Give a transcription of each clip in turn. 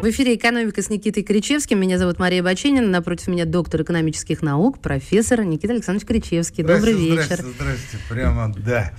В эфире «Экономика» с Никитой Кричевским. Меня зовут Мария Баченина. Напротив меня доктор экономических наук, профессор Никита Александрович Кричевский. Добрый вечер. Здрасте, здрасте. Прямо, да.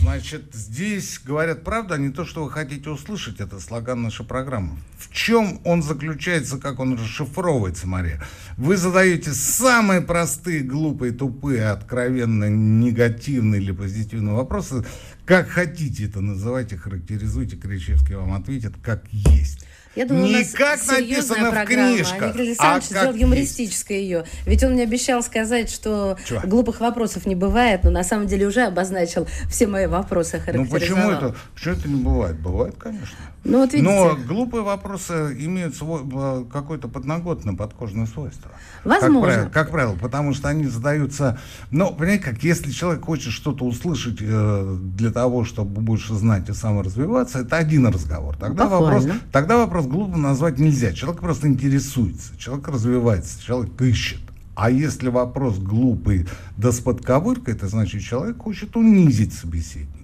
Значит, здесь говорят правду, а не то, что вы хотите услышать. Это слоган нашей программы. В чем он заключается, как он расшифровывается, Мария? Вы задаете самые простые, глупые, тупые, откровенно негативные или позитивные вопросы. Как хотите это называйте, характеризуйте, Кричевский вам ответит, как есть. Я думаю, не как написано в книжках, Никита а Александрович как сделал юмористическое ее. Ведь он мне обещал сказать, что Чего? глупых вопросов не бывает, но на самом деле уже обозначил все мои вопросы, Ну почему это, почему это не бывает? Бывает, конечно. Ну вот видите, Но глупые вопросы имеют свой, э, какое-то подноготное, подкожное свойство. Возможно. Как правило, как правило, потому что они задаются... Ну, понимаете, как если человек хочет что-то услышать э, для того, чтобы больше знать и саморазвиваться, это один разговор. Тогда вопрос, Похвально. тогда вопрос глупо назвать нельзя. Человек просто интересуется, человек развивается, человек ищет. А если вопрос глупый да с подковыркой, это значит, человек хочет унизить собеседника.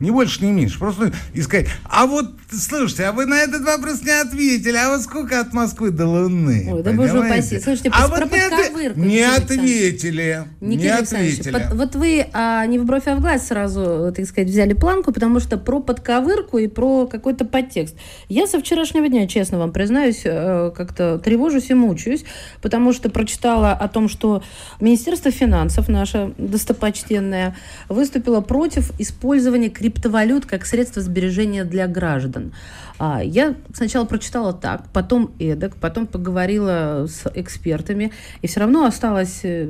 Не больше, не меньше. Просто искать. А вот, слушайте, а вы на этот вопрос не ответили. А вот сколько от Москвы до Луны? Ой, да боже упаси. Слушайте, а про вот не, подковырку, не ответили. не Никита Александрович, ответили. под- вот вы а, не в бровь, а в глаз сразу, так сказать, взяли планку, потому что про подковырку и про какой-то подтекст. Я со вчерашнего дня, честно вам признаюсь, э, как-то тревожусь и мучаюсь, потому что прочитала о том, что Министерство финансов, наше достопочтенное, выступило против использования криптовалют как средство сбережения для граждан. А, Я сначала прочитала так, потом эдак, потом поговорила с экспертами, и все равно осталась э,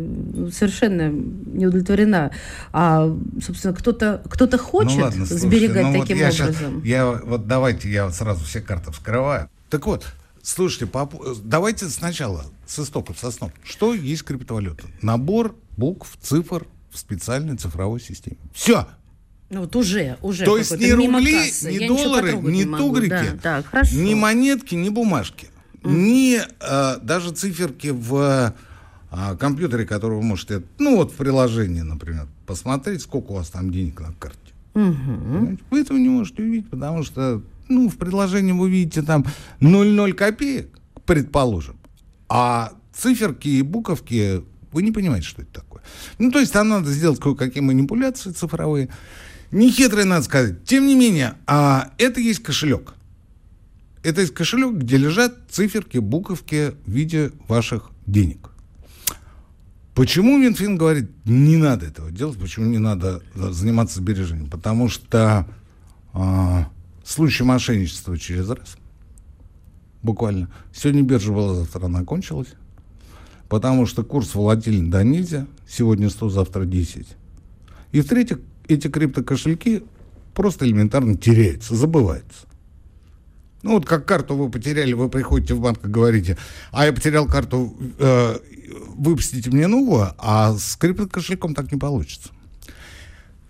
совершенно не удовлетворена. А, собственно, кто-то кто хочет ну, ладно, слушайте, сберегать ну вот таким я образом. я вот давайте я вот сразу все карты вскрываю. Так вот, слушайте, по по- давайте сначала с истоков, со снов. Что есть криптовалюта? Набор букв, цифр в специальной цифровой системе. Все. Ну вот уже, уже. То есть ни рубли, кассы. ни Я доллары, ни не могу. тугрики, Да, так, хорошо. ни монетки, ни бумажки, ни э, даже циферки в э, компьютере, который вы можете, ну вот в приложении, например, посмотреть, сколько у вас там денег на карте. Понимаете? Вы этого не можете увидеть, потому что, ну, в приложении вы видите там 0,0 копеек, предположим, а циферки и буковки вы не понимаете, что это такое. Ну, то есть там надо сделать кое-какие манипуляции цифровые. Нехитрые, надо сказать. Тем не менее, а, это есть кошелек. Это есть кошелек, где лежат циферки, буковки в виде ваших денег. Почему Минфин говорит, не надо этого делать, почему не надо э, заниматься сбережением? Потому что а, случай мошенничества через раз, буквально. Сегодня биржа была, завтра она кончилась. Потому что курс волатильный до нельзя. Сегодня 100, завтра 10. И в-третьих, эти криптокошельки просто элементарно теряются, забываются. Ну вот как карту вы потеряли, вы приходите в банк и говорите, а я потерял карту, э, выпустите мне новую, а с криптокошельком так не получится.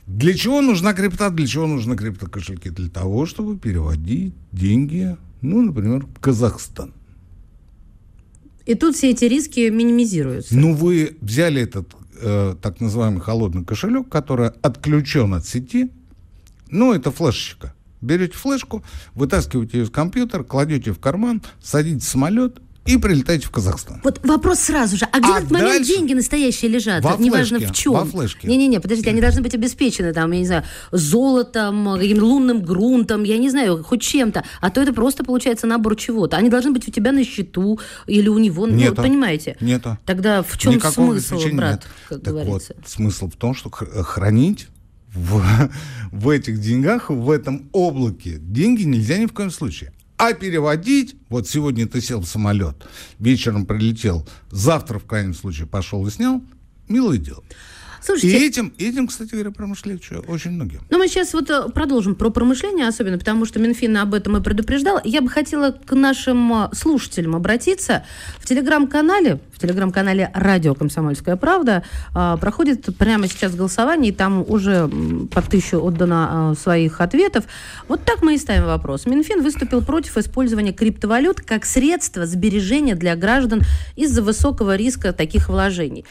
Для чего нужна крипта, для чего нужны криптокошельки? Для того, чтобы переводить деньги, ну, например, в Казахстан. И тут все эти риски минимизируются. Ну, вы взяли этот э, так называемый холодный кошелек, который отключен от сети. Ну, это флешечка. Берете флешку, вытаскиваете ее из компьютера, кладете в карман, садитесь в самолет и прилетаете в Казахстан. Вот вопрос сразу же. А где А в этот момент дальше? деньги настоящие лежат? Во Неважно флешке, в чем. во флешке. Не-не-не, подождите, они должны быть обеспечены там, я не знаю, золотом, каким-то лунным грунтом, я не знаю, хоть чем-то. А то это просто получается набор чего-то. Они должны быть у тебя на счету или у него, ну, Нету. понимаете? Нету. Тогда в чем Никакого смысл, брат, нет. как так говорится? вот, смысл в том, что хранить в, в этих деньгах, в этом облаке деньги нельзя ни в коем случае. А переводить, вот сегодня ты сел в самолет, вечером прилетел, завтра в крайнем случае пошел и снял, милое дело. И Слушайте, этим, этим, кстати говоря, промышляют очень многие. Ну, мы сейчас вот э, продолжим про промышление, особенно потому что Минфин об этом и предупреждал. Я бы хотела к нашим э, слушателям обратиться. В телеграм-канале, в телеграм-канале «Радио Комсомольская правда». А, проходит прямо сейчас голосование, и там уже по тысячу отдано а, своих ответов. Вот так мы и ставим вопрос. Минфин выступил против использования криптовалют как средства сбережения для граждан из-за высокого риска таких вложений.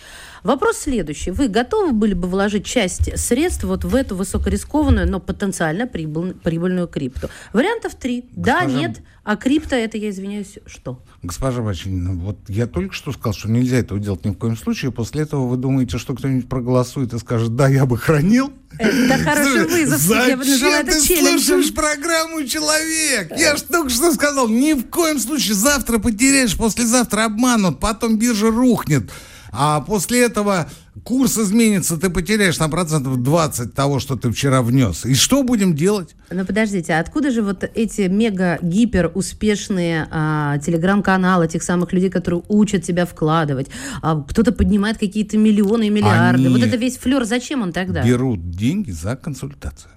Вопрос следующий. Вы готовы были бы вложить часть средств вот в эту высокорискованную, но потенциально прибыль, прибыльную крипту? Вариантов три. Да, нет. А крипто это, я извиняюсь, что? Госпожа Вачинина, вот я только что сказал, что нельзя этого делать ни в коем случае. После этого вы думаете, что кто-нибудь проголосует и скажет, да, я бы хранил? Это хороший вызов. Зачем я ты слушаешь программу «Человек»? Я же только что сказал, ни в коем случае. Завтра потеряешь, послезавтра обманут, потом биржа рухнет а после этого курс изменится, ты потеряешь на процентов 20 того, что ты вчера внес. И что будем делать? Ну, подождите, а откуда же вот эти мега-гипер успешные а, телеграм-каналы тех самых людей, которые учат тебя вкладывать? А, кто-то поднимает какие-то миллионы и миллиарды. Они вот это весь флер, зачем он тогда? Берут деньги за консультацию.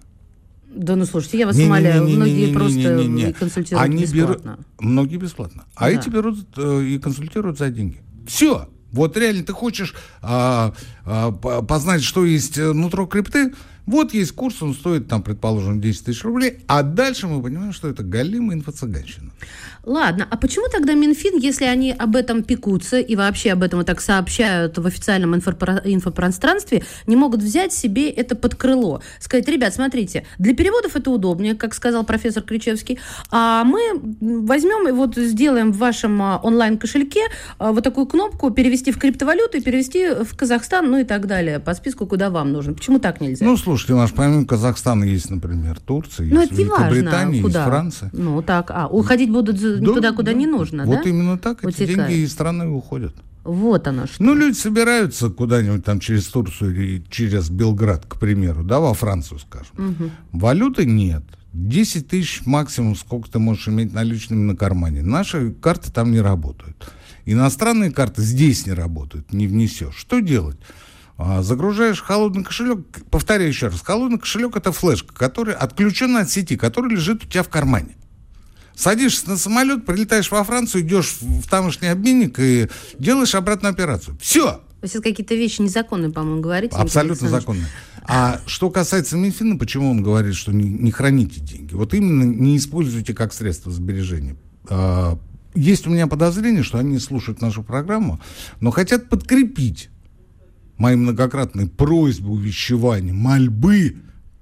Да ну слушайте, я вас не, умоляю, не, не, многие не, не, просто не, не, не. консультируют Они бесплатно. Берут, многие бесплатно. А да. эти берут э, и консультируют за деньги. Все. Вот реально ты хочешь а, а, познать, что есть э, нутро крипты, вот есть курс, он стоит, там, предположим, 10 тысяч рублей, а дальше мы понимаем, что это галимая инфо-цыганщина. Ладно, а почему тогда Минфин, если они об этом пекутся и вообще об этом вот так сообщают в официальном инфопро- инфопространстве, не могут взять себе это под крыло? Сказать, ребят, смотрите, для переводов это удобнее, как сказал профессор Кричевский, а мы возьмем и вот сделаем в вашем а, онлайн-кошельке а, вот такую кнопку «Перевести в криптовалюту» и перевести в Казахстан, ну и так далее, по списку, куда вам нужно. Почему так нельзя? Ну, слушайте, у нас помимо Казахстана есть, например, Турция, ну, есть Великобритания, есть Франция. Ну, так, а уходить будут да, туда, куда да. не нужно, вот да? именно так эти Утекают. деньги из страны уходят. Вот оно что. Ну, люди собираются куда-нибудь там через Турцию или через Белград, к примеру, да, во Францию, скажем. Угу. Валюты нет. 10 тысяч максимум, сколько ты можешь иметь наличными на кармане. Наши карты там не работают. Иностранные карты здесь не работают, не внесешь. Что делать? А, загружаешь холодный кошелек, повторяю еще раз, холодный кошелек это флешка, который отключен от сети, который лежит у тебя в кармане. Садишься на самолет, прилетаешь во Францию, идешь в тамошний обменник и делаешь обратную операцию. Все. Вы сейчас какие-то вещи незаконные, по-моему, говорите. Абсолютно законные. А что касается Минфина, почему он говорит, что не, не храните деньги? Вот именно не используйте как средство сбережения. А, есть у меня подозрение, что они слушают нашу программу, но хотят подкрепить мои многократные просьбы, увещевания, мольбы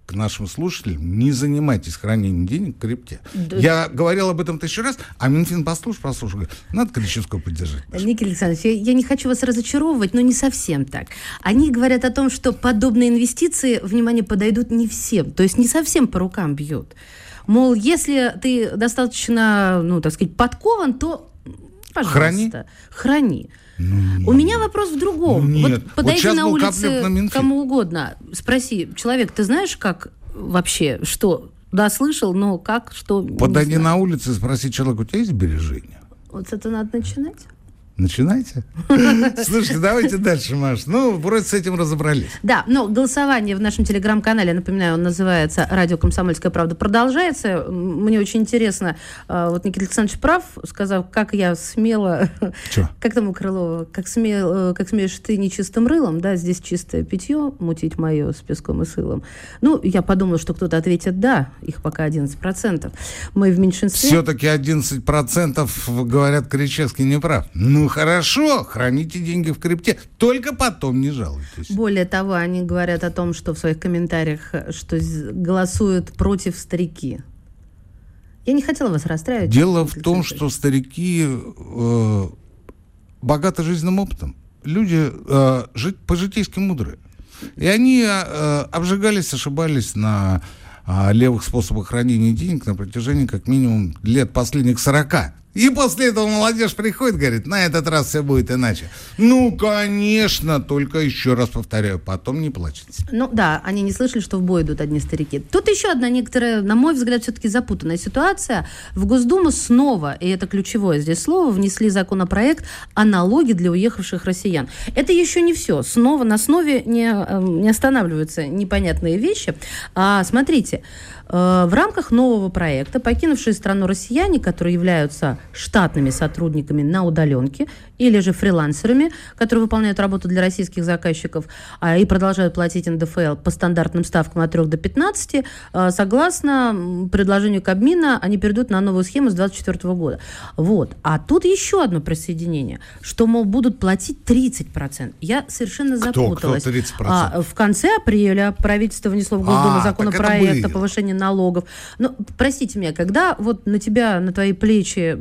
к нашим слушателям, не занимайтесь хранением денег в крипте. Да. Я говорил об этом тысячу раз, а Минфин послушал, послушал, говорит, надо Кричевского поддержать. Никита Александрович, я, я не хочу вас разочаровывать, но не совсем так. Они говорят о том, что подобные инвестиции, внимание, подойдут не всем, то есть не совсем по рукам бьют. Мол, если ты достаточно, ну, так сказать, подкован, то, пожалуйста, храни. храни. Ну, У меня вопрос в другом. Ну, нет. Вот подойди вот на улице на кому угодно, спроси, человек, ты знаешь, как вообще, что? Да, слышал, но как, что... Подойди на улице и спроси человека, у тебя есть сбережения? Вот это надо начинать. Начинайте. Слушайте, давайте дальше, Маш. Ну, вроде с этим разобрались. Да, но голосование в нашем телеграм-канале, напоминаю, он называется «Радио Комсомольская правда» продолжается. Мне очень интересно, а, вот Никита Александрович прав, сказав, как я смело... Че? Как там у Крылова? Как, смел, э, как смеешь ты нечистым рылом, да, здесь чистое питье, мутить мое с песком и сылом. Ну, я подумала, что кто-то ответит «да», их пока 11%. Мы в меньшинстве. Все-таки 11% говорят, Кричевский не прав. Ну, хорошо, храните деньги в крипте, только потом не жалуйтесь. Более того, они говорят о том, что в своих комментариях, что голосуют против старики. Я не хотела вас расстраивать. Дело в том, что старики э, богаты жизненным опытом. Люди э, жить, по-житейски мудрые. И они э, обжигались, ошибались на э, левых способах хранения денег на протяжении как минимум лет последних 40. И после этого молодежь приходит, говорит, на этот раз все будет иначе. Ну, конечно, только еще раз повторяю, потом не плачете. Ну да, они не слышали, что в бой идут одни старики. Тут еще одна некоторая, на мой взгляд, все-таки запутанная ситуация. В Госдуму снова, и это ключевое здесь слово, внесли законопроект о налоге для уехавших россиян. Это еще не все. Снова на основе не, эм, не останавливаются непонятные вещи. А, смотрите, э, в рамках нового проекта покинувшие страну россияне, которые являются штатными сотрудниками на удаленке, или же фрилансерами, которые выполняют работу для российских заказчиков а, и продолжают платить НДФЛ по стандартным ставкам от 3 до 15, а, согласно предложению Кабмина, они перейдут на новую схему с 2024 года. Вот. А тут еще одно присоединение, что, мол, будут платить 30%. Я совершенно запуталась. Кто, кто 30%? А, в конце апреля правительство внесло в Госдуму А, законопроект о повышении налогов. Ну, простите меня, когда вот на тебя, на твои плечи,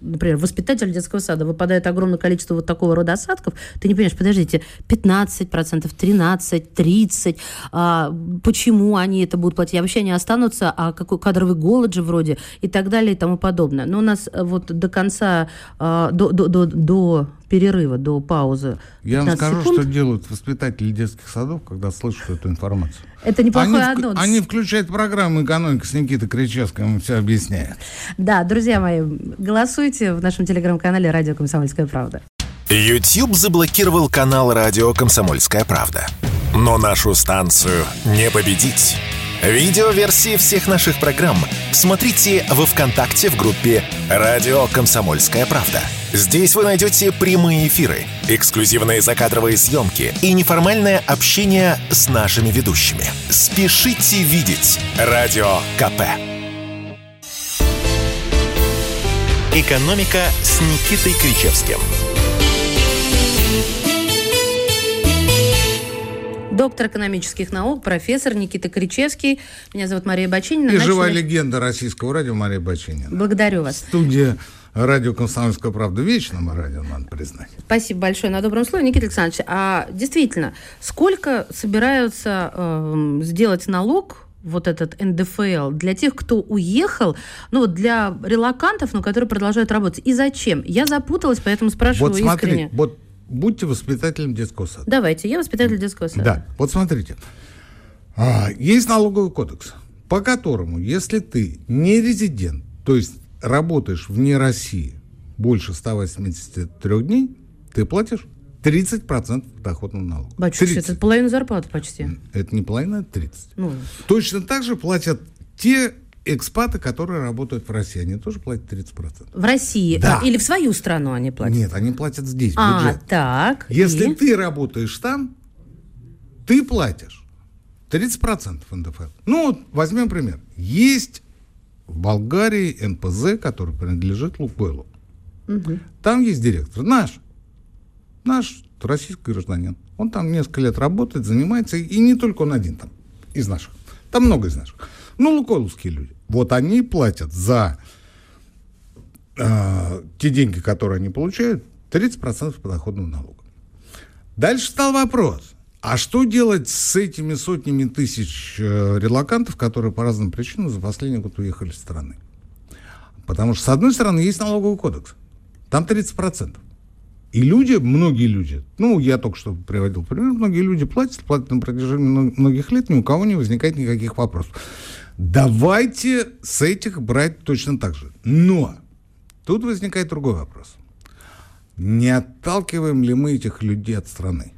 например, воспитатель детского сада выпадает огромное количество вот такого рода осадков, ты не понимаешь, подождите, 15%, 13%, 30%, а, почему они это будут платить? Вообще они останутся, а какой кадровый голод же вроде и так далее и тому подобное. Но у нас э, вот до конца, а, до, до, до, до перерыва, до паузы Я вам 15 скажу, секунд. что делают воспитатели детских садов, когда слышат эту информацию. Это неплохой они, анонс. они включают программу «Экономика» с Никитой Кричевским, им все объясняют. Да, друзья мои, голосуйте в нашем телеграм-канале «Радио Комсомольская правда». YouTube заблокировал канал радио «Комсомольская правда». Но нашу станцию не победить. Видеоверсии всех наших программ смотрите во ВКонтакте в группе «Радио Комсомольская правда». Здесь вы найдете прямые эфиры, эксклюзивные закадровые съемки и неформальное общение с нашими ведущими. Спешите видеть «Радио КП». «Экономика» с Никитой Кричевским. Доктор экономических наук, профессор Никита Кричевский. Меня зовут Мария Бачинина. И Начали- живая легенда российского радио Мария Бачинина. Благодарю вас. Студия радио «Комсомольская правда» вечном радио, надо признать. Спасибо большое на добром слове, Никита Александрович. А действительно, сколько собираются эм, сделать налог вот этот НДФЛ для тех, кто уехал, ну вот для релакантов, но которые продолжают работать. И зачем? Я запуталась, поэтому спрашиваю Вот смотри, искренне. вот будьте воспитателем детского сада. Давайте, я воспитатель детского сада. Да, вот смотрите. А, есть налоговый кодекс, по которому, если ты не резидент, то есть работаешь вне России больше 183 дней, ты платишь 30% подоходного налога. Батюшка, 30. это половина зарплаты почти. Это не половина, это 30. Ну, Точно так же платят те экспаты, которые работают в России. Они тоже платят 30%. в России. Да. Или в свою страну они платят. Нет, они платят здесь, в а, бюджет. так. Если и? ты работаешь там, ты платишь 30% НДФЛ. Ну, вот возьмем пример. Есть в Болгарии НПЗ, который принадлежит Лукойлу. Там есть директор, наш, наш российский гражданин. Он там несколько лет работает, занимается, и не только он один там, из наших. Там много из наших. Ну, лукойловские люди. Вот они платят за э, те деньги, которые они получают, 30% подоходного налога. Дальше стал вопрос. А что делать с этими сотнями тысяч э, релакантов, которые по разным причинам за последний год уехали из страны? Потому что, с одной стороны, есть налоговый кодекс. Там 30%. И люди, многие люди, ну, я только что приводил пример, многие люди платят, платят на протяжении мно- многих лет, ни у кого не возникает никаких вопросов. Давайте с этих брать точно так же. Но тут возникает другой вопрос. Не отталкиваем ли мы этих людей от страны?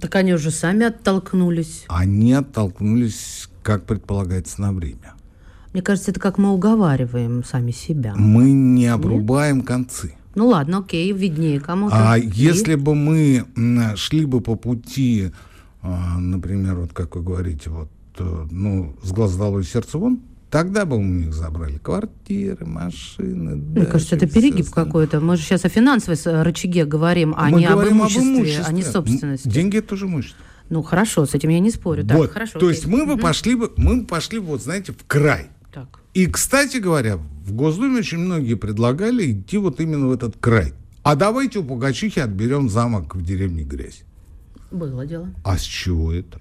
Так они уже сами оттолкнулись. Они оттолкнулись, как предполагается, на время. Мне кажется, это как мы уговариваем сами себя. Мы не обрубаем концы. Ну ладно, окей, виднее кому-то. А И? если бы мы шли бы по пути, а, например, вот как вы говорите, вот, ну, с глаз долой сердце вон, тогда бы у них забрали квартиры, машины. Мне кажется, это перегиб какой-то. Мы же сейчас о финансовой рычаге говорим, а Мы не об говорим об имуществе, имуществе. а не собственности. Деньги это тоже имущество. Ну хорошо, с этим я не спорю. Так, вот. хорошо. То есть мы бы пошли бы, мы бы пошли, вот знаете, в край. Так. И, кстати говоря, в Госдуме очень многие предлагали идти вот именно в этот край. А давайте у Пугачихи отберем замок в деревне Грязь. Было дело. А с чего это?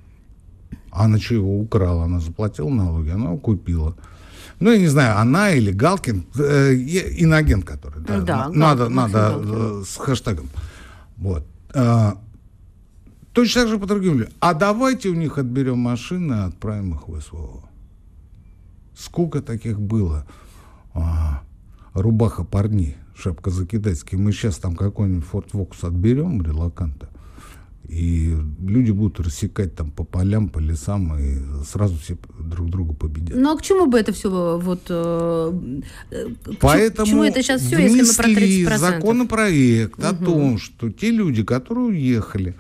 Она что его украла? Она заплатила налоги, она его купила. Ну, я не знаю, она или Галкин, э, иноагент, который. Да, Да, на- надо, надо Галкин. э, с хэштегом. Вот. А, точно так же по другим людям. А давайте у них отберем машины и отправим их в СВО. Сколько таких было? А, рубаха парней, шапка закидательский. Мы сейчас там какой-нибудь Форт Вокс отберем, релаканта, И люди будут рассекать там по полям, по лесам, и сразу все друг друга победят. Ну а к чему бы это все вот... Э, Поэтому к чему это сейчас все, если мы про 30%? законопроект угу. о том, что те люди, которые уехали,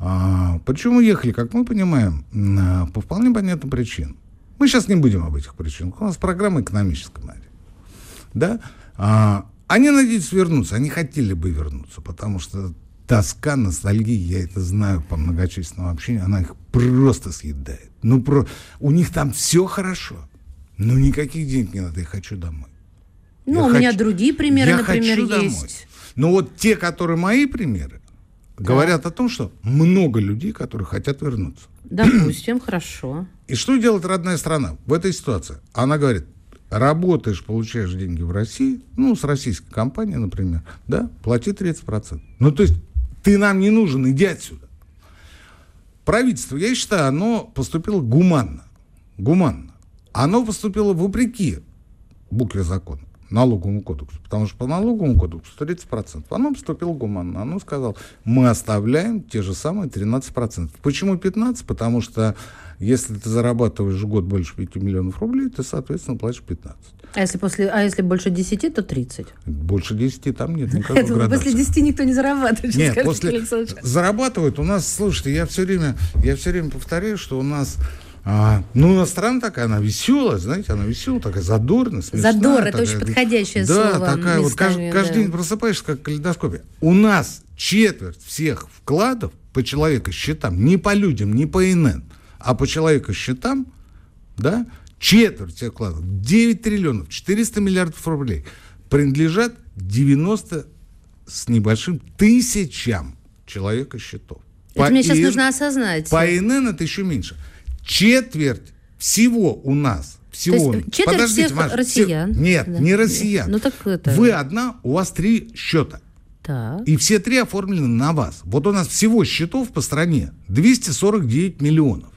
а, почему уехали, как мы понимаем, а, по вполне понятным причинам. Мы сейчас не будем об этих причинах. У нас программа экономическая, Мария. Да? А, они надеются вернуться, они хотели бы вернуться, потому что тоска, ностальгия, я это знаю по многочисленному общению, она их просто съедает. Ну, про... у них там все хорошо, но никаких денег не надо, я хочу домой. Ну, я у хочу... меня другие примеры, я например, хочу есть. Домой. Но вот те, которые мои примеры, да. говорят о том, что много людей, которые хотят вернуться. Допустим, хорошо. И что делает родная страна в этой ситуации? Она говорит, работаешь, получаешь деньги в России, ну, с российской компанией, например, да, плати 30%. Ну, то есть ты нам не нужен, иди отсюда. Правительство, я считаю, оно поступило гуманно. Гуманно. Оно поступило вопреки букве закона, налоговому кодексу. Потому что по налоговому кодексу 30%. Оно поступило гуманно. Оно сказало, мы оставляем те же самые 13%. Почему 15%? Потому что если ты зарабатываешь в год больше 5 миллионов рублей, ты, соответственно, платишь 15. А если, после, а если больше 10, то 30? Больше 10 там нет никакой Это градации. После 10 никто не зарабатывает. Нет, после... Зарабатывают у нас, слушайте, я все время, я все время повторяю, что у нас а, ну, у нас страна такая, она веселая, знаете, она веселая, такая задорная, смешная. Задор, это очень подходящее да, слово. Да, такая вот, каждый, да. каждый день просыпаешься, как в калейдоскопе. У нас четверть всех вкладов по человеку счетам, не по людям, не по ИНН, а по человеку счетам, да, четверть всех вкладов, 9 триллионов, 400 миллиардов рублей, принадлежат 90 с небольшим тысячам человека счетов. Это по мне сейчас нужно осознать. По ИНН это еще меньше. Четверть всего у нас всего. То есть четверть Подождите, всех Маш, россиян. Все, нет, да. не россиян. Ну, так это... Вы одна, у вас три счета. Так. И все три оформлены на вас. Вот у нас всего счетов по стране 249 миллионов.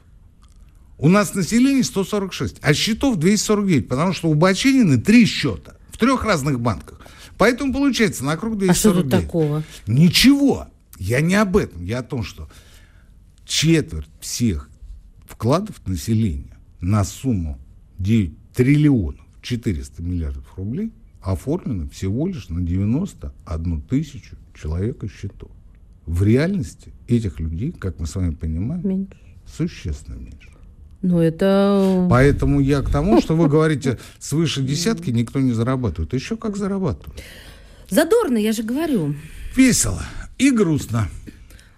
У нас население 146, а счетов 249, потому что у Бачинины три счета в трех разных банках. Поэтому получается на круг 249. А что тут такого? Ничего. Я не об этом. Я о том, что четверть всех вкладов населения на сумму 9 триллионов 400 миллиардов рублей оформлено всего лишь на 91 тысячу человека счетов. В реальности этих людей, как мы с вами понимаем, меньше. существенно меньше. Ну, это... Поэтому я к тому, что вы говорите, свыше десятки никто не зарабатывает. Еще как зарабатывают. Задорно, я же говорю. Весело и грустно.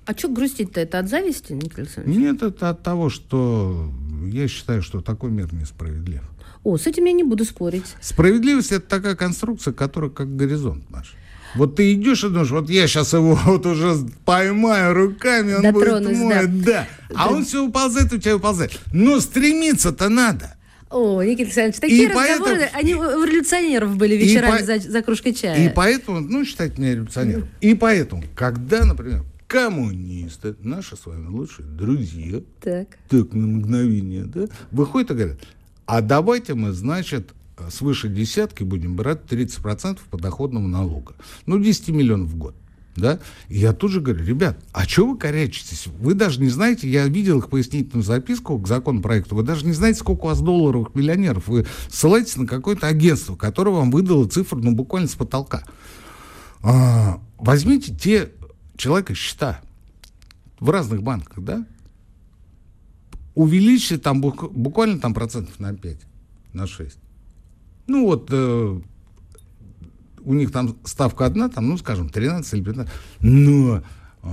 А что грустить-то? Это от зависти, Николай Александрович? Нет, это от того, что я считаю, что такой мир несправедлив. О, с этим я не буду спорить. Справедливость – это такая конструкция, которая как горизонт наш. Вот ты идешь и думаешь, вот я сейчас его вот уже поймаю руками, он Дотронусь, будет мой, да. да. А да. он все уползает, у тебя уползает. Но стремиться-то надо. О, Никита Александрович, такие и разговоры, поэтому, они у революционеров были вечерами по, за, за кружкой чая. И поэтому, ну, считайте меня революционером. И поэтому, когда, например, коммунисты, наши с вами лучшие друзья, так, так на мгновение, да, выходят и говорят, а давайте мы, значит, свыше десятки будем брать 30% подоходного налога. Ну, 10 миллионов в год. Да? И я тут же говорю, ребят, а что вы корячитесь? Вы даже не знаете, я видел их пояснительную записку к законопроекту, вы даже не знаете, сколько у вас долларовых миллионеров. Вы ссылаетесь на какое-то агентство, которое вам выдало цифру, ну, буквально с потолка. А, возьмите те человека счета в разных банках, да? Увеличьте там буквально там процентов на 5, на 6. Ну вот э, у них там ставка одна, там, ну, скажем, 13 или 15, но э,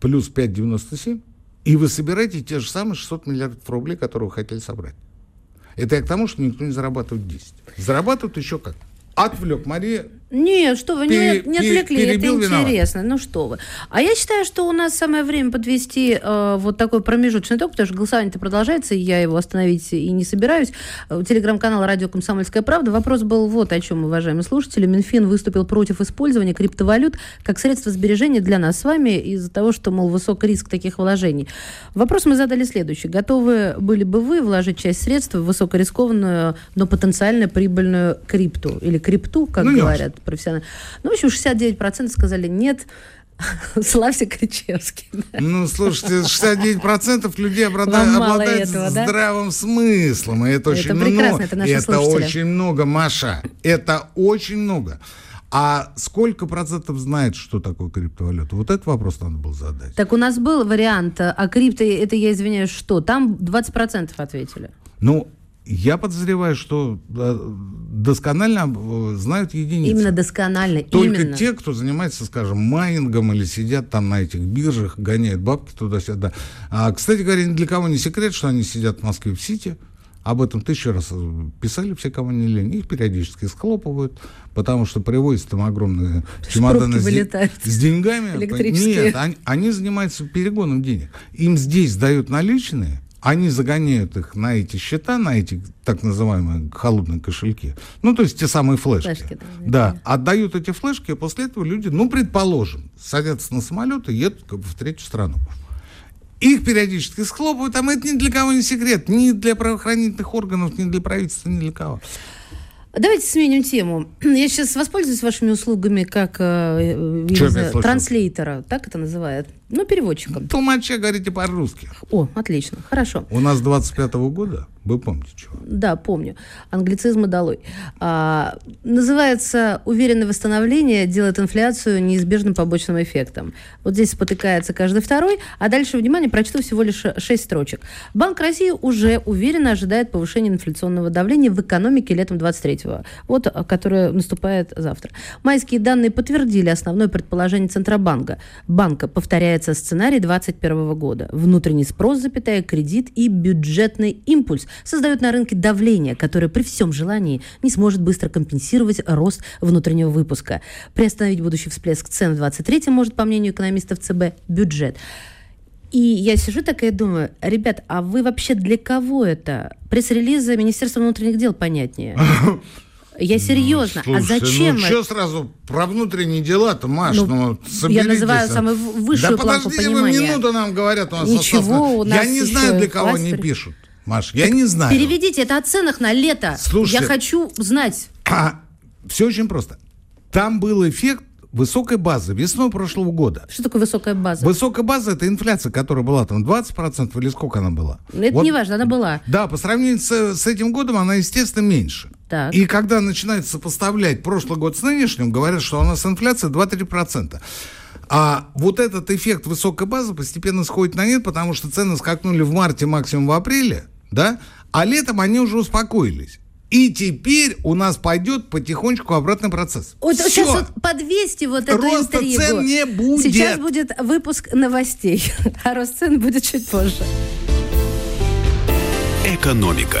плюс 5,97, и вы собираете те же самые 600 миллиардов рублей, которые вы хотели собрать. Это я к тому, что никто не зарабатывает 10. Зарабатывают еще как. Отвлек Мария нет, что вы, не, не отвлекли, это интересно. Виноват. Ну что вы. А я считаю, что у нас самое время подвести э, вот такой промежуточный итог, потому что голосование-то продолжается, и я его остановить и не собираюсь. Э, телеграм-канал «Радио Комсомольская правда». Вопрос был вот о чем, уважаемые слушатели. Минфин выступил против использования криптовалют как средство сбережения для нас с вами из-за того, что, мол, высок риск таких вложений. Вопрос мы задали следующий. Готовы были бы вы вложить часть средств в высокорискованную, но потенциально прибыльную крипту? Или крипту, как ну, говорят? Профессионально. Ну, в общем, 69% сказали нет. Славься Кричевский. Ну, слушайте, 69% людей обладают, обладают этого, здравым да? смыслом. И это, это очень много. это Это очень много, Маша. Это очень много. А сколько процентов знает, что такое криптовалюта? Вот этот вопрос надо было задать. Так у нас был вариант, а крипто, это я извиняюсь, что? Там 20% ответили. Ну, я подозреваю, что досконально э, знают единицы. Именно досконально. Только именно. те, кто занимается, скажем, майнингом или сидят там на этих биржах, гоняют бабки туда-сюда. А, кстати говоря, ни для кого не секрет, что они сидят в Москве в Сити. Об этом тысячу раз э, писали все, кого не лень. Их периодически схлопывают, потому что привозят там огромные чемоданы с, с деньгами. Нет, они, они занимаются перегоном денег. Им здесь дают наличные, они загоняют их на эти счета, на эти так называемые холодные кошельки. Ну, то есть те самые флешки. флешки да, да, отдают эти флешки, и после этого люди, ну, предположим, садятся на самолет и едут как бы, в третью страну. Их периодически схлопывают, а это ни для кого не секрет. Ни для правоохранительных органов, ни для правительства, ни для кого. Давайте сменим тему. Я сейчас воспользуюсь вашими услугами как э, знаю, транслейтера, так это называют. Ну, переводчиком. Толмача говорите по-русски. О, отлично, хорошо. У нас 25-го года, вы помните чего? Да, помню. Англицизмы долой. А, называется «Уверенное восстановление делает инфляцию неизбежным побочным эффектом». Вот здесь спотыкается каждый второй, а дальше, внимание, прочту всего лишь шесть строчек. Банк России уже уверенно ожидает повышения инфляционного давления в экономике летом 23-го, вот, которое наступает завтра. Майские данные подтвердили основное предположение Центробанка. Банка повторяет является сценарий 2021 года. Внутренний спрос, запятая, кредит и бюджетный импульс создают на рынке давление, которое при всем желании не сможет быстро компенсировать рост внутреннего выпуска. Приостановить будущий всплеск цен в 2023 может, по мнению экономистов ЦБ, бюджет. И я сижу такая и думаю, ребят, а вы вообще для кого это? Пресс-релиза Министерства внутренних дел понятнее. Я серьезно. Ну, слушай, а зачем? Ну, что сразу про внутренние дела-то, Маш, ну, ну Я называю самую высшую да планку подождите, понимания. вы минуту нам говорят, у нас Ничего, у нас Я не знаю, для кого они пишут. Маш, я не знаю. Переведите это о ценах на лето. Слушайте, я хочу знать. А, все очень просто. Там был эффект высокой базы весной прошлого года. Что такое высокая база? Высокая база – это инфляция, которая была там 20% или сколько она была? Это вот, не важно, она была. Да, по сравнению с, с этим годом она, естественно, меньше. Так. И когда начинают сопоставлять прошлый год с нынешним, говорят, что у нас инфляция 2-3%. А вот этот эффект высокой базы постепенно сходит на нет, потому что цены скакнули в марте, максимум в апреле, да, а летом они уже успокоились. И теперь у нас пойдет потихонечку обратный процесс. Вот Все. сейчас вот подвесьте вот эту Роста интригу. цен не будет. Сейчас будет выпуск новостей, а рост цен будет чуть позже. Экономика.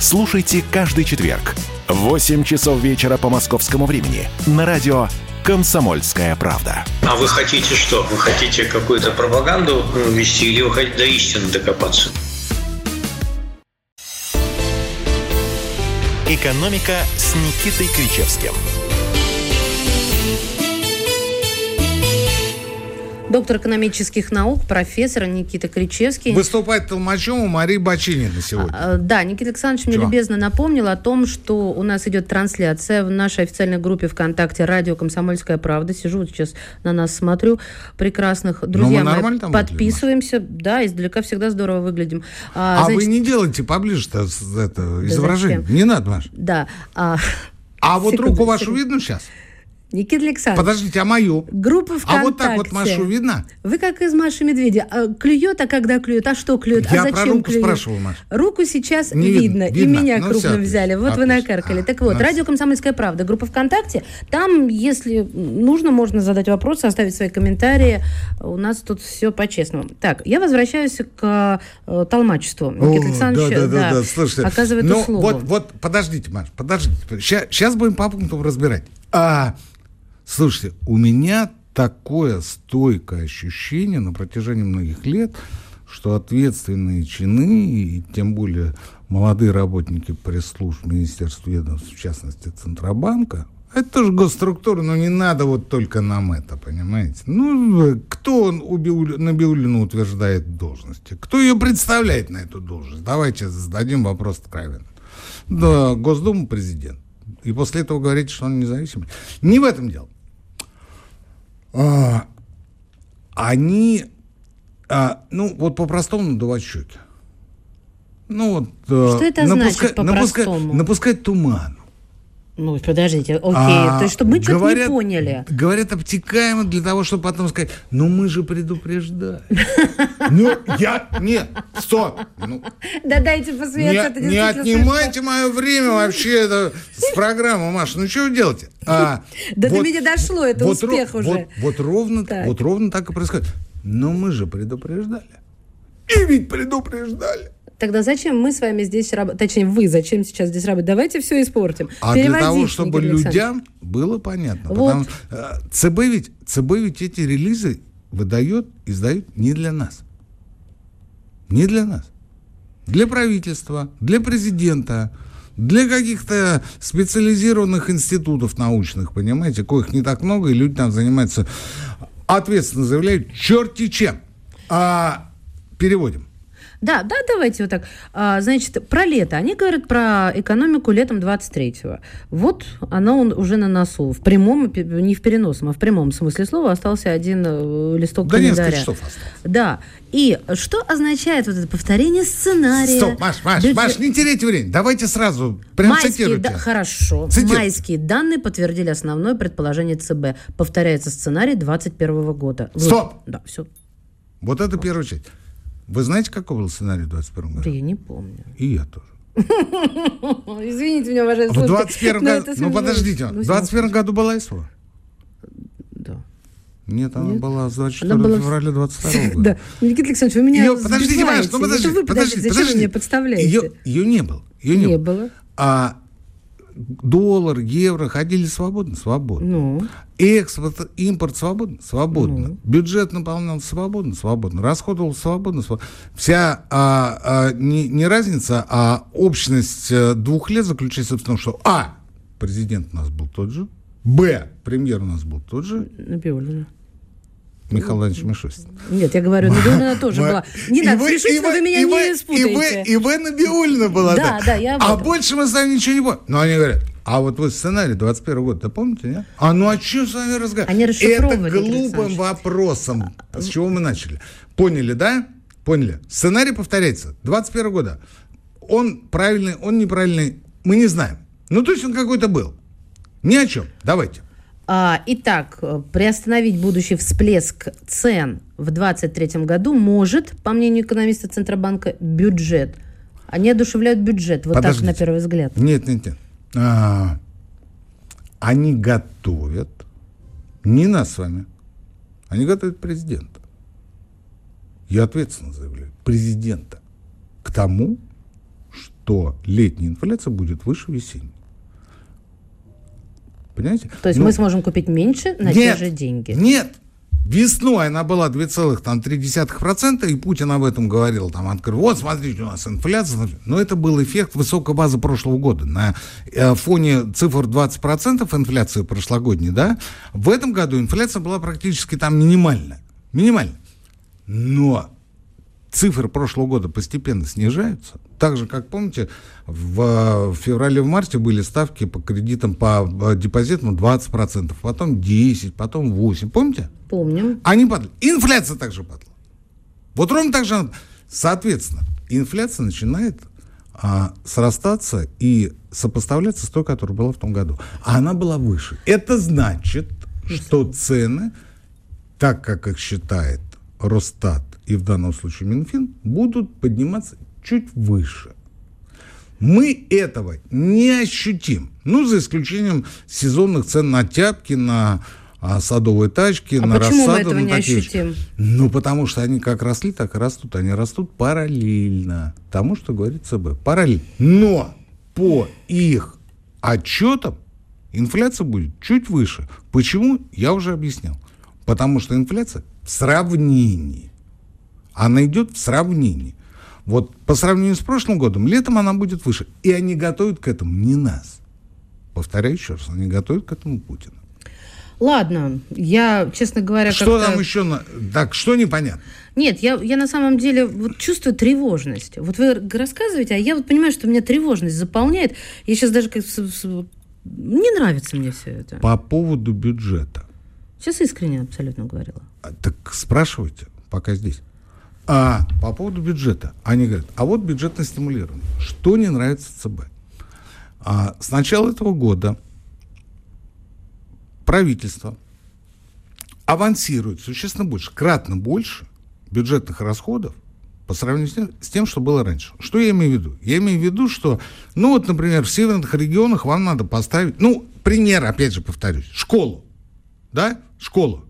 слушайте каждый четверг в 8 часов вечера по московскому времени на радио «Комсомольская правда». А вы хотите что? Вы хотите какую-то пропаганду вести или вы хотите до истины докопаться? «Экономика» с Никитой Кричевским – доктор экономических наук, профессор Никита Кричевский. Выступает толмачом у Марии Бачинина сегодня. А, да, Никита Александрович мне любезно напомнил о том, что у нас идет трансляция в нашей официальной группе ВКонтакте «Радио Комсомольская правда». Сижу вот сейчас на нас смотрю. Прекрасных. Ну, Друзья мои, подписываемся. Выглядим, да, издалека всегда здорово выглядим. А, а значит... вы не делайте поближе-то это изображение. Да не надо, Маш. Да. А, а вот руку вашу видно сейчас? Никита Александрович. Подождите, а мою? Группа ВКонтакте. А вот так вот Машу видно? Вы как из Маши Медведя. А, клюет, а когда клюет? А что клюет? Я а зачем про руку клюет? спрашивал, Маша. Руку сейчас Не видно. видно. И меня ну, крупно взяли. Вот отлично. вы накаркали. Так вот, радио «Комсомольская правда». Группа ВКонтакте. Там, если нужно, можно задать вопросы, оставить свои комментарии. У нас тут все по-честному. Так, я возвращаюсь к э, толмачеству. Никита Александрович, да, да, да, да. Слушайте, оказывает ну, услугу. Вот, вот, подождите, Маш, подождите. Сейчас, сейчас будем по пунктам разбирать. А, Слушайте, у меня такое стойкое ощущение на протяжении многих лет, что ответственные чины, и тем более молодые работники пресс-служб Министерств ведомств, в частности Центробанка, это тоже госструктура, но не надо вот только нам это, понимаете? Ну, кто он у Биули, Набиулина утверждает должности? Кто ее представляет на эту должность? Давайте зададим вопрос откровенно. Да, Госдума президент. И после этого говорите, что он независимый. Не в этом дело. А, они, а, ну, вот по-простому надувать щеки. Ну, вот, а, Что это напуска, значит по-простому? Напускать, напускать туман. Ну, подождите, окей. А, То есть, чтобы мы что-то не поняли. Говорят обтекаемо для того, чтобы потом сказать, ну мы же предупреждали. Ну, я... Нет, стоп. Ну, да дайте посмеяться. Не, отнимайте мое время вообще это, с программы, Маша. Ну, что вы делаете? А, да до меня дошло, это успех уже. Вот ровно вот ровно так и происходит. Но мы же предупреждали. И ведь предупреждали. Тогда зачем мы с вами здесь работаем? Точнее, вы зачем сейчас здесь работаете? Давайте все испортим. А для того, чтобы людям было понятно. Вот. Потому, э, ЦБ, ведь, ЦБ ведь эти релизы выдает, издает не для нас. Не для нас. Для правительства, для президента, для каких-то специализированных институтов научных, понимаете, коих не так много, и люди там занимаются, ответственно заявляют, черти чем. А, переводим. Да, да, давайте вот так. А, значит, про лето. Они говорят про экономику летом 23-го. Вот оно уже на носу. В прямом, не в переносном, а в прямом смысле слова остался один э, листок да календаря. несколько часов осталось. Да. И что означает вот это повторение сценария? Стоп, Маш, Маш, бюджет... Маш, не теряйте время. Давайте сразу прям Майские цитируйте. Да, хорошо. Цитируйте. Майские данные подтвердили основное предположение ЦБ. Повторяется сценарий 21 года. Стоп! Да, все. Вот это первая часть. Вы знаете, какой был сценарий в 21 году? Я не помню. И я тоже. Извините меня, уважаемые В 21 году... Ну, подождите, в 21 году была СВО? Да. Нет, она Нет? была с 24 она была... февраля 22 года. Да. Никита Александрович, вы меня ее, Подождите, Маш, ну подождите, вы, подождите, подождите. Зачем вы меня подставляете? Ее, ее не было. Ее не, не было. было. А доллар, евро ходили свободно, свободно. Ну. Экспорт, импорт свободно, свободно. Ну. Бюджет наполнялся свободно, свободно. Расходовался свободно, свободно. Вся а, а, не, не разница, а общность э, двух лет заключается в том, что А. Президент у нас был тот же. Б. Премьер у нас был тот же. Набиулина. Михаил Иванович Мишустин. Нет, я говорю, Набиулина тоже была. Не надо, смешить, вы меня не спутаете. И вы Набиулина была, да. Да, я А больше мы с вами ничего не помним. Но они говорят, а вот вы сценарий 21 года, помните, нет? А ну а что с вами разговаривать? Это глупым вопросом. С чего мы начали? Поняли, да? Поняли. Сценарий повторяется. 21 года. Он правильный, он неправильный, мы не знаем. Ну, то есть он какой-то был. Ни о чем. Давайте. А, итак, приостановить будущий всплеск цен в 2023 году может, по мнению экономиста Центробанка, бюджет. Они одушевляют бюджет, вот Подождите. так на первый взгляд. Нет, нет, нет. А, они готовят не нас с вами, они готовят президента. Я ответственно заявляю, президента к тому, что летняя инфляция будет выше весенней. Понимаете? То есть ну, мы сможем купить меньше на нет, те же деньги? Нет. Весной она была 2,3%, и Путин об этом говорил, там, открыл, вот, смотрите, у нас инфляция. Но это был эффект высокой базы прошлого года. На э, фоне цифр 20% инфляции прошлогодней, да, в этом году инфляция была практически там минимальная. Минимальная. Но цифры прошлого года постепенно снижаются. Так же, как помните, в, в феврале, в марте были ставки по кредитам, по депозитам 20%, потом 10%, потом 8%. Помните? Помним. Они падали. Инфляция также падала. Вот ровно так же. Соответственно, инфляция начинает а, срастаться и сопоставляться с той, которая была в том году. А она была выше. Это значит, что цены, так как их считает Росстат и в данном случае Минфин, будут подниматься чуть выше. Мы этого не ощутим. Ну, за исключением сезонных цен на тяпки, на а, садовые тачки, а на почему рассаду. мы этого не ощутим? Ну, потому что они как росли, так и растут. Они растут параллельно тому, что говорит ЦБ. Параллельно. Но по их отчетам инфляция будет чуть выше. Почему? Я уже объяснял. Потому что инфляция в сравнении. Она идет в сравнении. Вот по сравнению с прошлым годом, летом она будет выше. И они готовят к этому не нас. Повторяю еще раз, они готовят к этому Путина. Ладно, я, честно говоря, Что там еще? На... Так, что непонятно? Нет, я, я на самом деле вот чувствую тревожность. Вот вы рассказываете, а я вот понимаю, что меня тревожность заполняет. Я сейчас даже как... Не нравится мне все это. По поводу бюджета. Сейчас искренне абсолютно говорила. А, так спрашивайте, пока здесь. А по поводу бюджета. Они говорят, а вот бюджетное стимулирование. Что не нравится ЦБ? А, с начала этого года правительство авансирует существенно больше, кратно больше бюджетных расходов по сравнению с тем, что было раньше. Что я имею в виду? Я имею в виду, что, ну вот, например, в северных регионах вам надо поставить, ну, пример, опять же повторюсь, школу, да, школу.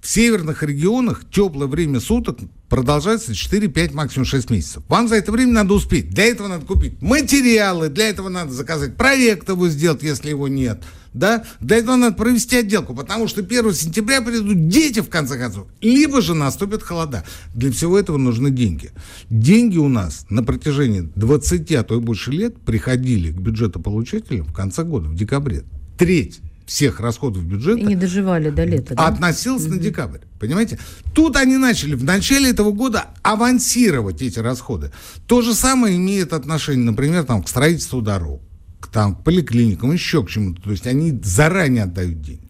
В северных регионах теплое время суток продолжается 4-5, максимум 6 месяцев. Вам за это время надо успеть. Для этого надо купить материалы, для этого надо заказать проект его сделать, если его нет. Да? Для этого надо провести отделку, потому что 1 сентября придут дети, в конце концов. Либо же наступят холода. Для всего этого нужны деньги. Деньги у нас на протяжении 20, а то и больше лет приходили к бюджетополучателям в конце года, в декабре. Треть всех расходов бюджета... И не доживали до лета, да? Относился угу. на декабрь, понимаете? Тут они начали в начале этого года авансировать эти расходы. То же самое имеет отношение, например, там, к строительству дорог, к, там, к поликлиникам, еще к чему-то. То есть они заранее отдают деньги.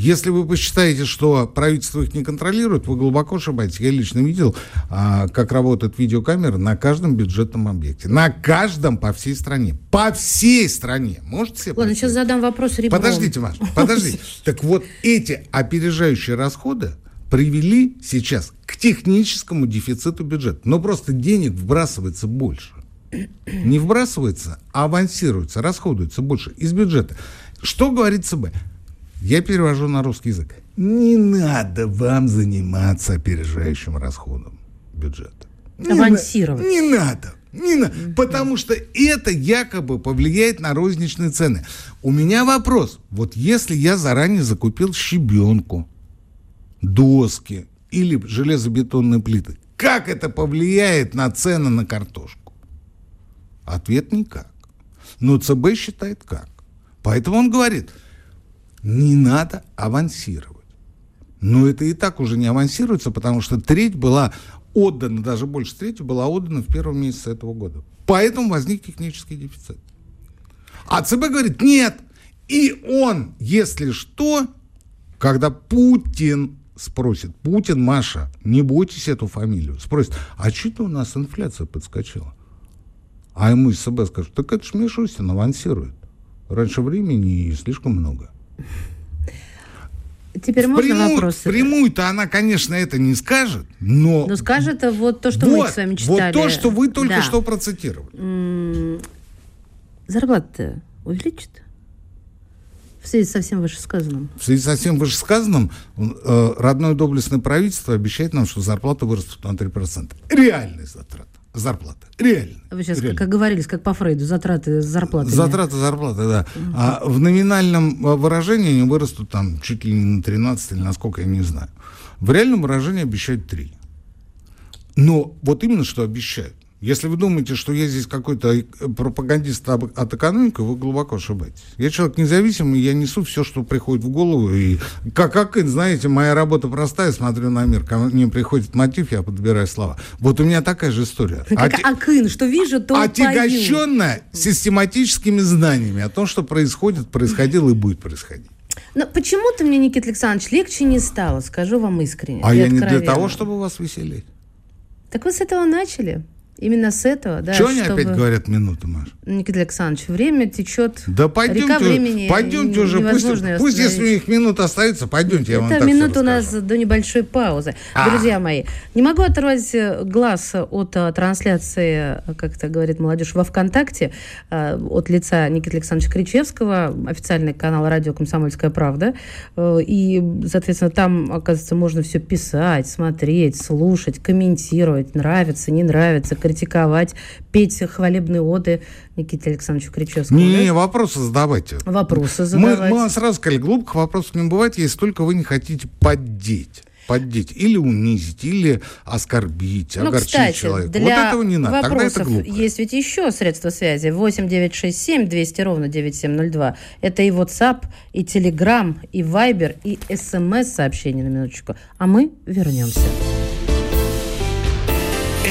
Если вы посчитаете, что правительство их не контролирует, вы глубоко ошибаетесь. Я лично видел, а, как работает видеокамера на каждом бюджетном объекте. На каждом по всей стране. По всей стране. Можете себе Ладно, сейчас задам вопрос ребром. Подождите, Маша, подождите. Так вот, эти опережающие расходы привели сейчас к техническому дефициту бюджета. Но просто денег вбрасывается больше. Не вбрасывается, а авансируется, расходуется больше из бюджета. Что говорит ЦБ? Я перевожу на русский язык. Не надо вам заниматься опережающим расходом бюджета. Не Авансировать. На, не надо. Не надо. Mm-hmm. Потому что это якобы повлияет на розничные цены. У меня вопрос. Вот если я заранее закупил щебенку, доски или железобетонные плиты, как это повлияет на цены на картошку? Ответ никак. Но ЦБ считает как. Поэтому он говорит – не надо авансировать. Но это и так уже не авансируется, потому что треть была отдана, даже больше трети была отдана в первом месяце этого года. Поэтому возник технический дефицит. А ЦБ говорит, нет. И он, если что, когда Путин спросит, Путин, Маша, не бойтесь эту фамилию, спросит, а что у нас инфляция подскочила? А ему из ЦБ скажут, так это ж Мишустин авансирует. Раньше времени и слишком много. Теперь можно прямую, вопрос? Прямую-то она, конечно, это не скажет, но... Но скажет вот то, что вот, мы с вами читали. Вот то, что вы только да. что процитировали. Зарплата увеличит? В связи со всем вышесказанным. В связи со всем вышесказанным, э, родное доблестное правительство обещает нам, что зарплата вырастут на 3%. Реальные затраты зарплаты. Реально. Вы сейчас, реально. как говорились, как по Фрейду, затраты зарплаты. Затраты зарплаты, да. Угу. А в номинальном а, выражении они вырастут там чуть ли не на 13 или насколько, я не знаю. В реальном выражении обещают 3. Но вот именно что обещают. Если вы думаете, что я здесь какой-то э, пропагандист от экономики, вы глубоко ошибаетесь. Я человек независимый, я несу все, что приходит в голову. И как, как знаете, моя работа простая, смотрю на мир. Ко мне приходит мотив, я подбираю слова. Вот у меня такая же история. Как Оти... Акын, что вижу, то Отягощенная систематическими знаниями о том, что происходит, происходило и будет происходить. Но почему-то мне, Никита Александрович, легче не стало, скажу вам искренне. А я не для того, чтобы вас веселить. Так вы с этого начали. Именно с этого, да. Что они опять говорят минуту, Маш? Никита Александрович, время течет. Да пойдемте, река времени пойдемте уже, пусть, пусть если у них минута остается, пойдемте, я вам Это минута у нас до небольшой паузы. А. Друзья мои, не могу оторвать э, глаз от а, трансляции, как это говорит молодежь, во ВКонтакте от лица Никиты Александровича Кричевского, официальный канал радио «Комсомольская правда». И, соответственно, там, оказывается, можно все писать, смотреть, слушать, комментировать, нравится, не нравится, критиковать, петь хвалебные оды Никите Александровичу Кричевскому. Не, не, вопросы задавайте. Вопросы Мы, задавать. мы сразу сказали, глупых вопросов не бывает, если только вы не хотите поддеть. Поддеть. Или унизить, или оскорбить, Ну, огорчить кстати, человека. для вот этого не надо. Тогда это глупо. есть ведь еще средства связи. 8 967 200 ровно 9702. Это и WhatsApp, и Telegram, и Viber, и смс-сообщение на минуточку. А мы вернемся.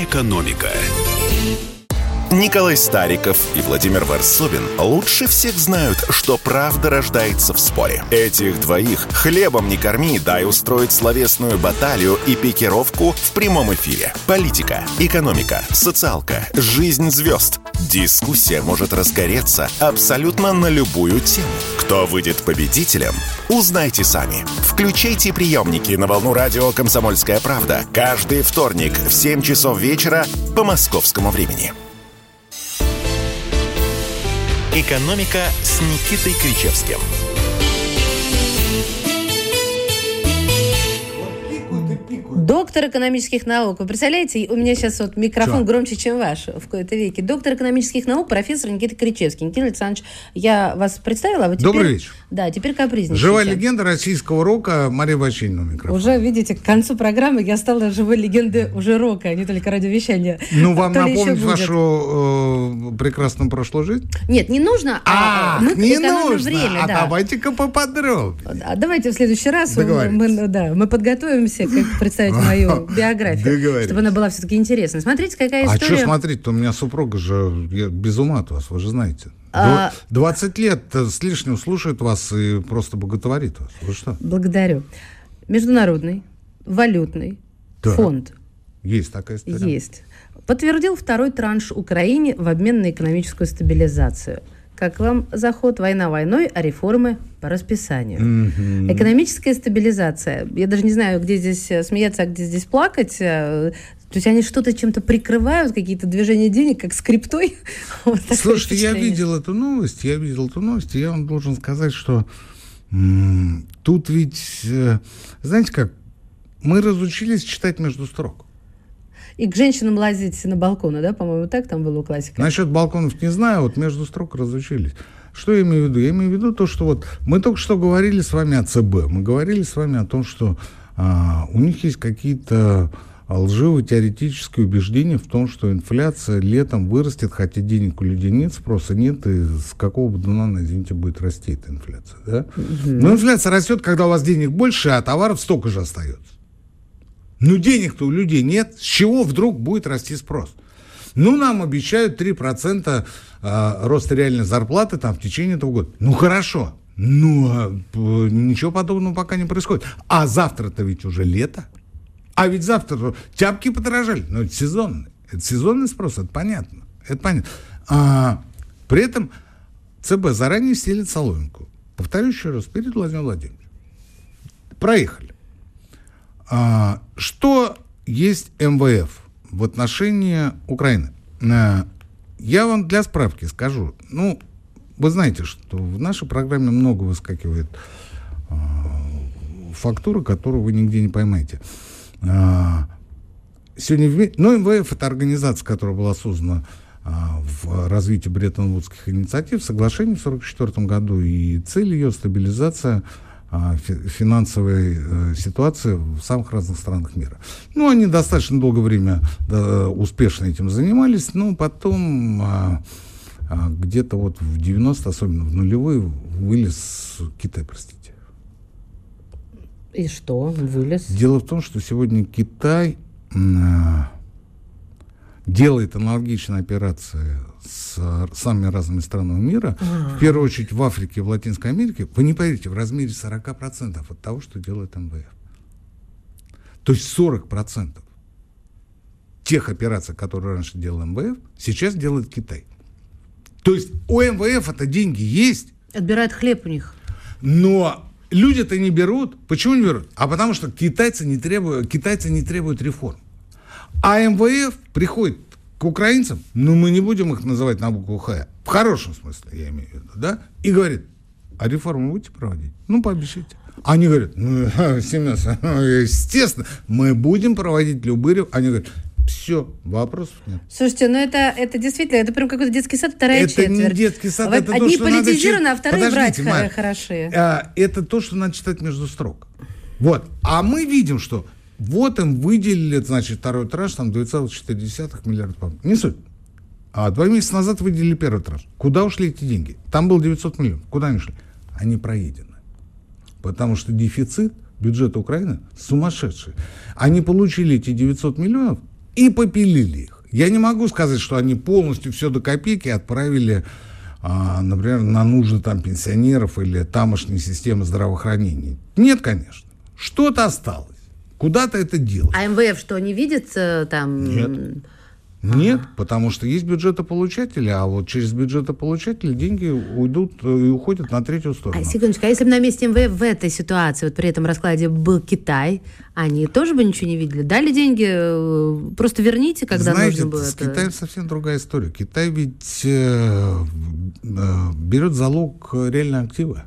«Экономика». Николай Стариков и Владимир Варсобин лучше всех знают, что правда рождается в споре. Этих двоих хлебом не корми, дай устроить словесную баталию и пикировку в прямом эфире. Политика, экономика, социалка, жизнь звезд. Дискуссия может разгореться абсолютно на любую тему. Кто выйдет победителем, узнайте сами. Включайте приемники на волну радио «Комсомольская правда» каждый вторник в 7 часов вечера по московскому времени. «Экономика» с Никитой Кричевским. Доктор экономических наук. Вы представляете, у меня сейчас вот микрофон Чё? громче, чем ваш в кои-то веке. Доктор экономических наук, профессор Никита Кричевский. Никита Александрович, я вас представила, а вы теперь... Добрый вечер. Да, теперь капризничайте. Живая легенда российского рока Мария Бачинина у микрофона. Уже, видите, к концу программы я стала живой легендой уже рока, а не только радиовещания. Ну, вам То напомнить вашу э, прекрасную прошлую жизнь? Нет, не нужно, а, А, мы не нужно. время. а да. давайте-ка поподробнее. А давайте в следующий раз мы- да, мы подготовимся, как представить мою биографию, чтобы она была все-таки интересной. Смотрите, какая А история. что смотреть-то? У меня супруга же я без ума от вас, вы же знаете. А- Дв- 20 лет э, с лишним слушает вас и просто боготворит вас. Вы что? Благодарю. Международный валютный Да. фонд Есть такая история? есть. Подтвердил второй транш Украине в обмен на экономическую стабилизацию. Как вам заход война войной, а реформы по расписанию? Мгм. Экономическая стабилизация. Я даже не знаю, где здесь э, смеяться, а где здесь плакать. Э, То есть они что-то чем-то прикрывают, какие-то движения денег, как скриптой. Вот Слушайте, я видел эту новость, я видел эту новость, и я вам должен сказать, что м, тут ведь, э, знаете как, мы разучились читать между строк. И к женщинам лазить на балконы, да, по-моему, так там было у классика. Насчет балконов не знаю, вот между строк разучились. Что я имею в виду? Я имею в виду то, что вот мы только что говорили с вами о ЦБ, мы говорили с вами о том, что а, у них есть какие-то лживые теоретические убеждения в том, что инфляция летом вырастет, хотя денег у людей нет, спроса нет, и с какого бы дна, извините, будет расти эта инфляция. Да? Но инфляция растет, когда у вас денег больше, а товаров столько же остается. Ну, денег-то у людей нет. С чего вдруг будет расти спрос? Ну, нам обещают 3% а, роста реальной зарплаты там в течение этого года. Ну, хорошо. Ну, а, ничего подобного пока не происходит. А завтра-то ведь уже лето. А ведь завтра тяпки подорожали. Но это сезонный. Это сезонный спрос, это понятно. Это понятно. А, при этом ЦБ заранее стелит соломинку. Повторю еще раз, перед Владимиром Владимировичем. Проехали. А, что есть МВФ в отношении Украины? А, Я вам для справки скажу. Ну, вы знаете, что в нашей программе много выскакивает а, фактуры, которую вы нигде не поймаете. А, Сегодня, в ну, МВФ это организация, которая была создана а, в развитии Бреттон-Вудских инициатив, соглашение в 1944 году, и цель ее стабилизация финансовой э, ситуации в самых разных странах мира. Ну, они достаточно долгое время успешно этим занимались, но потом а, а, где-то вот в 90 особенно в нулевые, вылез Китай, простите. И что? Вылез? Дело в том, что сегодня Китай а, делает аналогичные операции с а, самыми разными странами мира, в первую очередь в Африке в Латинской Америке, вы не поверите, в размере 40% от того, что делает МВФ. То есть 40% тех операций, которые раньше делал МВФ, сейчас делает Китай. То есть у МВФ это деньги есть, Отбирает хлеб у них. но люди-то не берут. Почему не берут? А потому что китайцы не требуют, китайцы не требуют реформ. А МВФ приходит к украинцам, ну мы не будем их называть на букву Х, в хорошем смысле, я имею в виду, да, и говорит, а реформы будете проводить? Ну, пообещайте. Они говорят, ну, Семен, ну, естественно, мы будем проводить любые. Они говорят, Все, вопросов нет. Слушайте, ну это, это действительно, это прям какой-то детский сад, вторая это четверть. не детский сад, это Одни то, надо политизированы, чит- а вторые Подождите, брать хорошие. А, это то, что надо читать между строк. Вот. А мы видим, что вот им выделили, значит, второй транш, там 2,4 миллиарда, по-моему. Не суть. А два месяца назад выделили первый транш. Куда ушли эти деньги? Там было 900 миллионов. Куда они ушли? Они проедены. Потому что дефицит бюджета Украины сумасшедший. Они получили эти 900 миллионов и попилили их. Я не могу сказать, что они полностью все до копейки отправили, а, например, на нужды там пенсионеров или тамошней системы здравоохранения. Нет, конечно. Что-то осталось. Куда-то это делать. А МВФ что, не видит э, там... Нет. Нет, потому что есть бюджетополучатели, а вот через бюджетополучатели деньги уйдут э, и уходят на третью сторону. А, секундочку, а если бы на месте МВФ в этой ситуации, вот при этом раскладе был Китай, они тоже бы ничего не видели? Дали деньги, э, просто верните, когда Знаете, нужно было с это. Китаем совсем другая история. Китай ведь э, э, берет залог реально актива.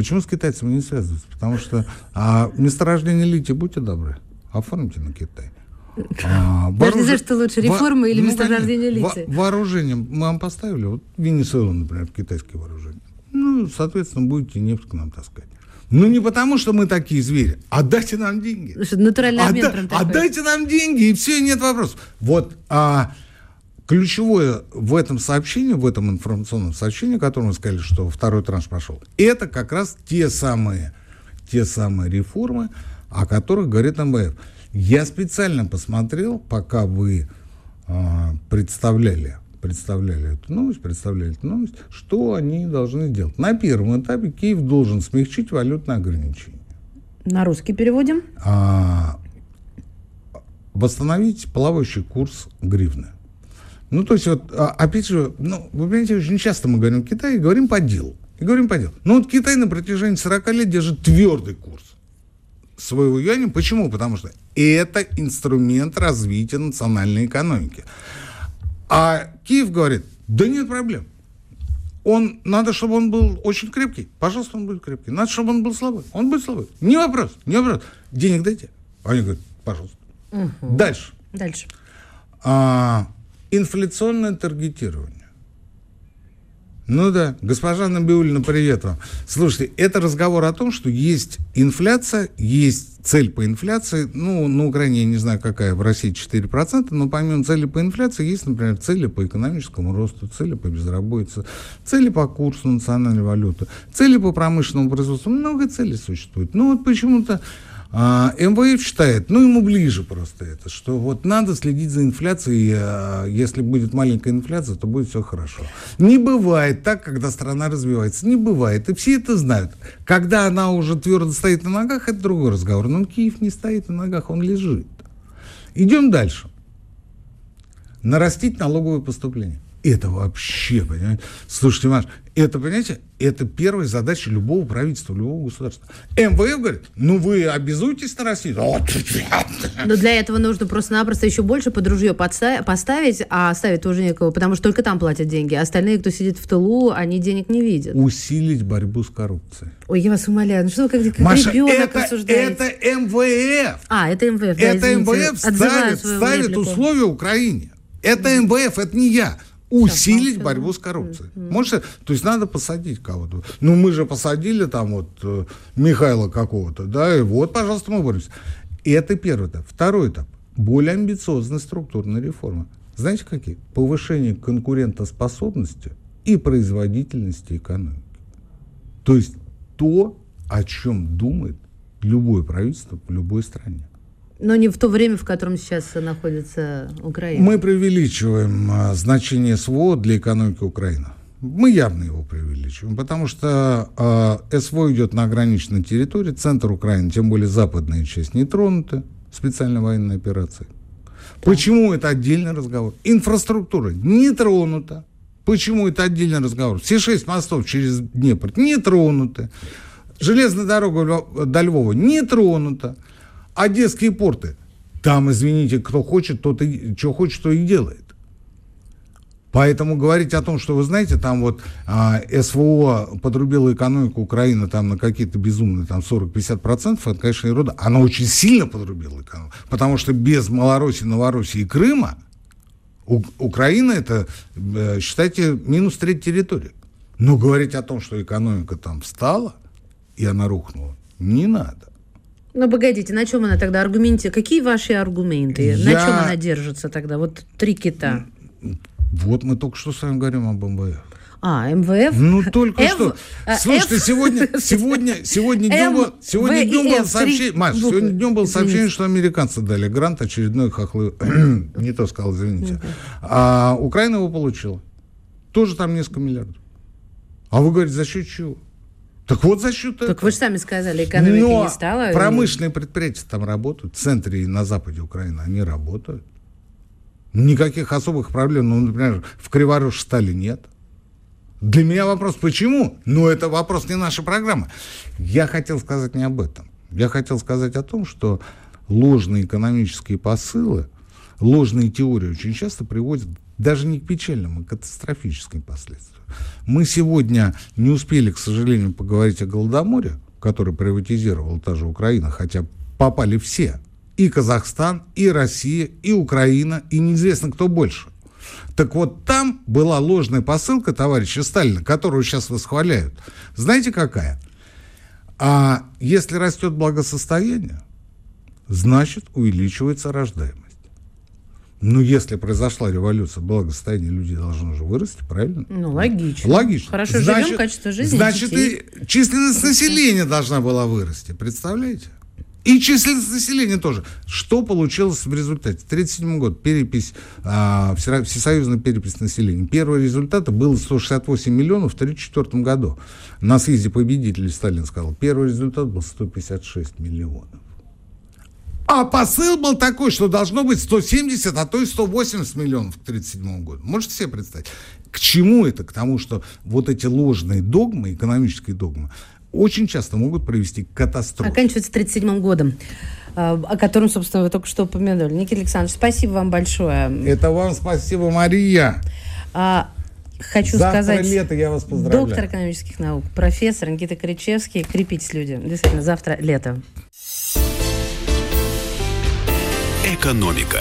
Почему с китайцами не связываться? Потому что а, месторождение лития, будьте добры, оформите на Китай. А, Даже не знаю, что лучше, во- реформы или ну, месторождение конечно. лития. Во- вооружение мы вам поставили, вот Венесуэла, например, китайские вооружения. Ну, соответственно, будете нефть к нам таскать. Ну, не потому, что мы такие звери, а дайте нам деньги. Слушай, натуральный обмен Отда- прям такой. Отдайте нам деньги, и все, нет вопросов. Вот а, ключевое в этом сообщении, в этом информационном сообщении, которое мы сказали, что второй транш прошел, это как раз те самые, те самые реформы, о которых говорит МВФ. Я специально посмотрел, пока вы а, представляли, представляли эту новость, представляли эту новость, что они должны сделать. На первом этапе Киев должен смягчить валютные ограничения. На русский переводим. а, восстановить плавающий курс гривны. Ну, то есть, вот, а, опять же, ну, вы понимаете, очень часто мы говорим Китай и говорим по делу. И говорим по делу. Ну, вот Китай на протяжении 40 лет держит твердый курс своего юаня. Почему? Потому что это инструмент развития национальной экономики. А Киев говорит, да нет проблем. Он, надо, чтобы он был очень крепкий. Пожалуйста, он будет крепкий. Надо, чтобы он был слабый. Он будет слабый. Не вопрос, не вопрос. Денег дайте. Они говорят, пожалуйста. Дальше. Дальше. А, инфляционное таргетирование. Ну да, госпожа Набиулина, привет вам. Слушайте, это разговор о том, что есть инфляция, есть цель по инфляции. Ну, на Украине, я не знаю, какая, в России 4%, но помимо цели по инфляции есть, например, цели по экономическому росту, цели по безработице, цели по курсу национальной валюты, цели по промышленному производству. Много целей существует. Ну вот почему-то а, МВФ считает, ну ему ближе просто это, что вот надо следить за инфляцией, а, если будет маленькая инфляция, то будет все хорошо. Не бывает так, когда страна развивается, не бывает, и все это знают. Когда она уже твердо стоит на ногах, это другой разговор, но Киев не стоит на ногах, он лежит. Идем дальше. Нарастить налоговые поступления. Это вообще, понимаете? Слушайте, Маш, это, понимаете, это первая задача любого правительства, любого государства. МВФ говорит, ну вы обязуетесь нарастить? Вот. Но для этого нужно просто-напросто еще больше под ружье поставить, а ставить тоже некого, потому что только там платят деньги. А остальные, кто сидит в тылу, они денег не видят. Усилить борьбу с коррупцией. Ой, я вас умоляю, ну что вы как, как Маша, ребенок это, обсуждаете? это МВФ. А, это МВФ, да, Это извините. МВФ ставит, ставит условия Украине. Это МВФ, это не я. Усилить молчу. борьбу с коррупцией. Можете, то есть надо посадить кого-то. Ну, мы же посадили там вот э, Михаила какого-то, да, и вот, пожалуйста, мы боремся. И это первый этап. Второй этап. Более амбициозная структурная реформа. Знаете какие? Повышение конкурентоспособности и производительности экономики. То есть то, о чем думает любое правительство в любой стране. Но не в то время, в котором сейчас находится Украина. Мы преувеличиваем а, значение СВО для экономики Украины. Мы явно его преувеличиваем, потому что а, СВО идет на ограниченной территории, центр Украины, тем более западная часть, не тронута специальной военной операцией. Почему это отдельный разговор? Инфраструктура не тронута. Почему это отдельный разговор? Все шесть мостов через Днепр не тронуты. Железная дорога до Львова не тронута. Одесские порты. Там, извините, кто хочет, тот и что хочет, то и делает. Поэтому говорить о том, что вы знаете, там вот а, СВО подрубила экономику Украины там на какие-то безумные там 40-50%, это, конечно, ерунда. Она очень сильно подрубила экономику, потому что без Малороссии, Новороссии и Крыма у, Украина это, э, считайте, минус треть территории. Но говорить о том, что экономика там встала и она рухнула, не надо. Ну, погодите, на чем она тогда аргументе? Какие ваши аргументы? Я... На чем она держится тогда? Вот три кита. Вот мы только что с вами говорим об МВФ. А, МВФ? Ну, только F, что. А, Слушайте, F... сегодня, сегодня, сегодня днем, было, сегодня днем было сообщение, Маш, сегодня днем было сообщение, что американцы дали грант, очередной хохлы, не то сказал, извините. А Украина его получила. Тоже там несколько миллиардов. А вы говорите, за счет чего? Так вот за счет так этого. Так вы же сами сказали, экономика Но не стала. промышленные и... там работают, в центре и на западе Украины они работают. Никаких особых проблем, ну, например, в Криворож стали нет. Для меня вопрос, почему? Ну, это вопрос не нашей программы. Я хотел сказать не об этом. Я хотел сказать о том, что ложные экономические посылы, ложные теории очень часто приводят даже не к печальным, а к катастрофическим последствиям. Мы сегодня не успели, к сожалению, поговорить о Голодоморе, который приватизировала та же Украина, хотя попали все и Казахстан, и Россия, и Украина, и неизвестно кто больше. Так вот, там была ложная посылка товарища Сталина, которую сейчас восхваляют. Знаете, какая? А если растет благосостояние, значит, увеличивается рождаемость. Ну, если произошла революция, благосостояние людей должно же вырасти, правильно? Ну, логично. Логично. Хорошо значит, живем, качество жизни. Значит, детей. и численность населения должна была вырасти, представляете? И численность населения тоже. Что получилось в результате? 1937 год, перепись, а, всесоюзная перепись населения. Первый результат был 168 миллионов в 1934 году. На съезде победителей Сталин сказал, первый результат был 156 миллионов. А посыл был такой, что должно быть 170, а то и 180 миллионов к 1937 году. Можете себе представить? К чему это? К тому, что вот эти ложные догмы, экономические догмы, очень часто могут привести к катастрофе. Оканчивается 37 годом а, о котором, собственно, вы только что упомянули. Никита Александрович, спасибо вам большое. Это вам спасибо, Мария. А, хочу Завтра сказать... лето, я вас поздравляю. Доктор экономических наук, профессор Никита Кричевский. Крепитесь, люди. Действительно, завтра лето. Экономика.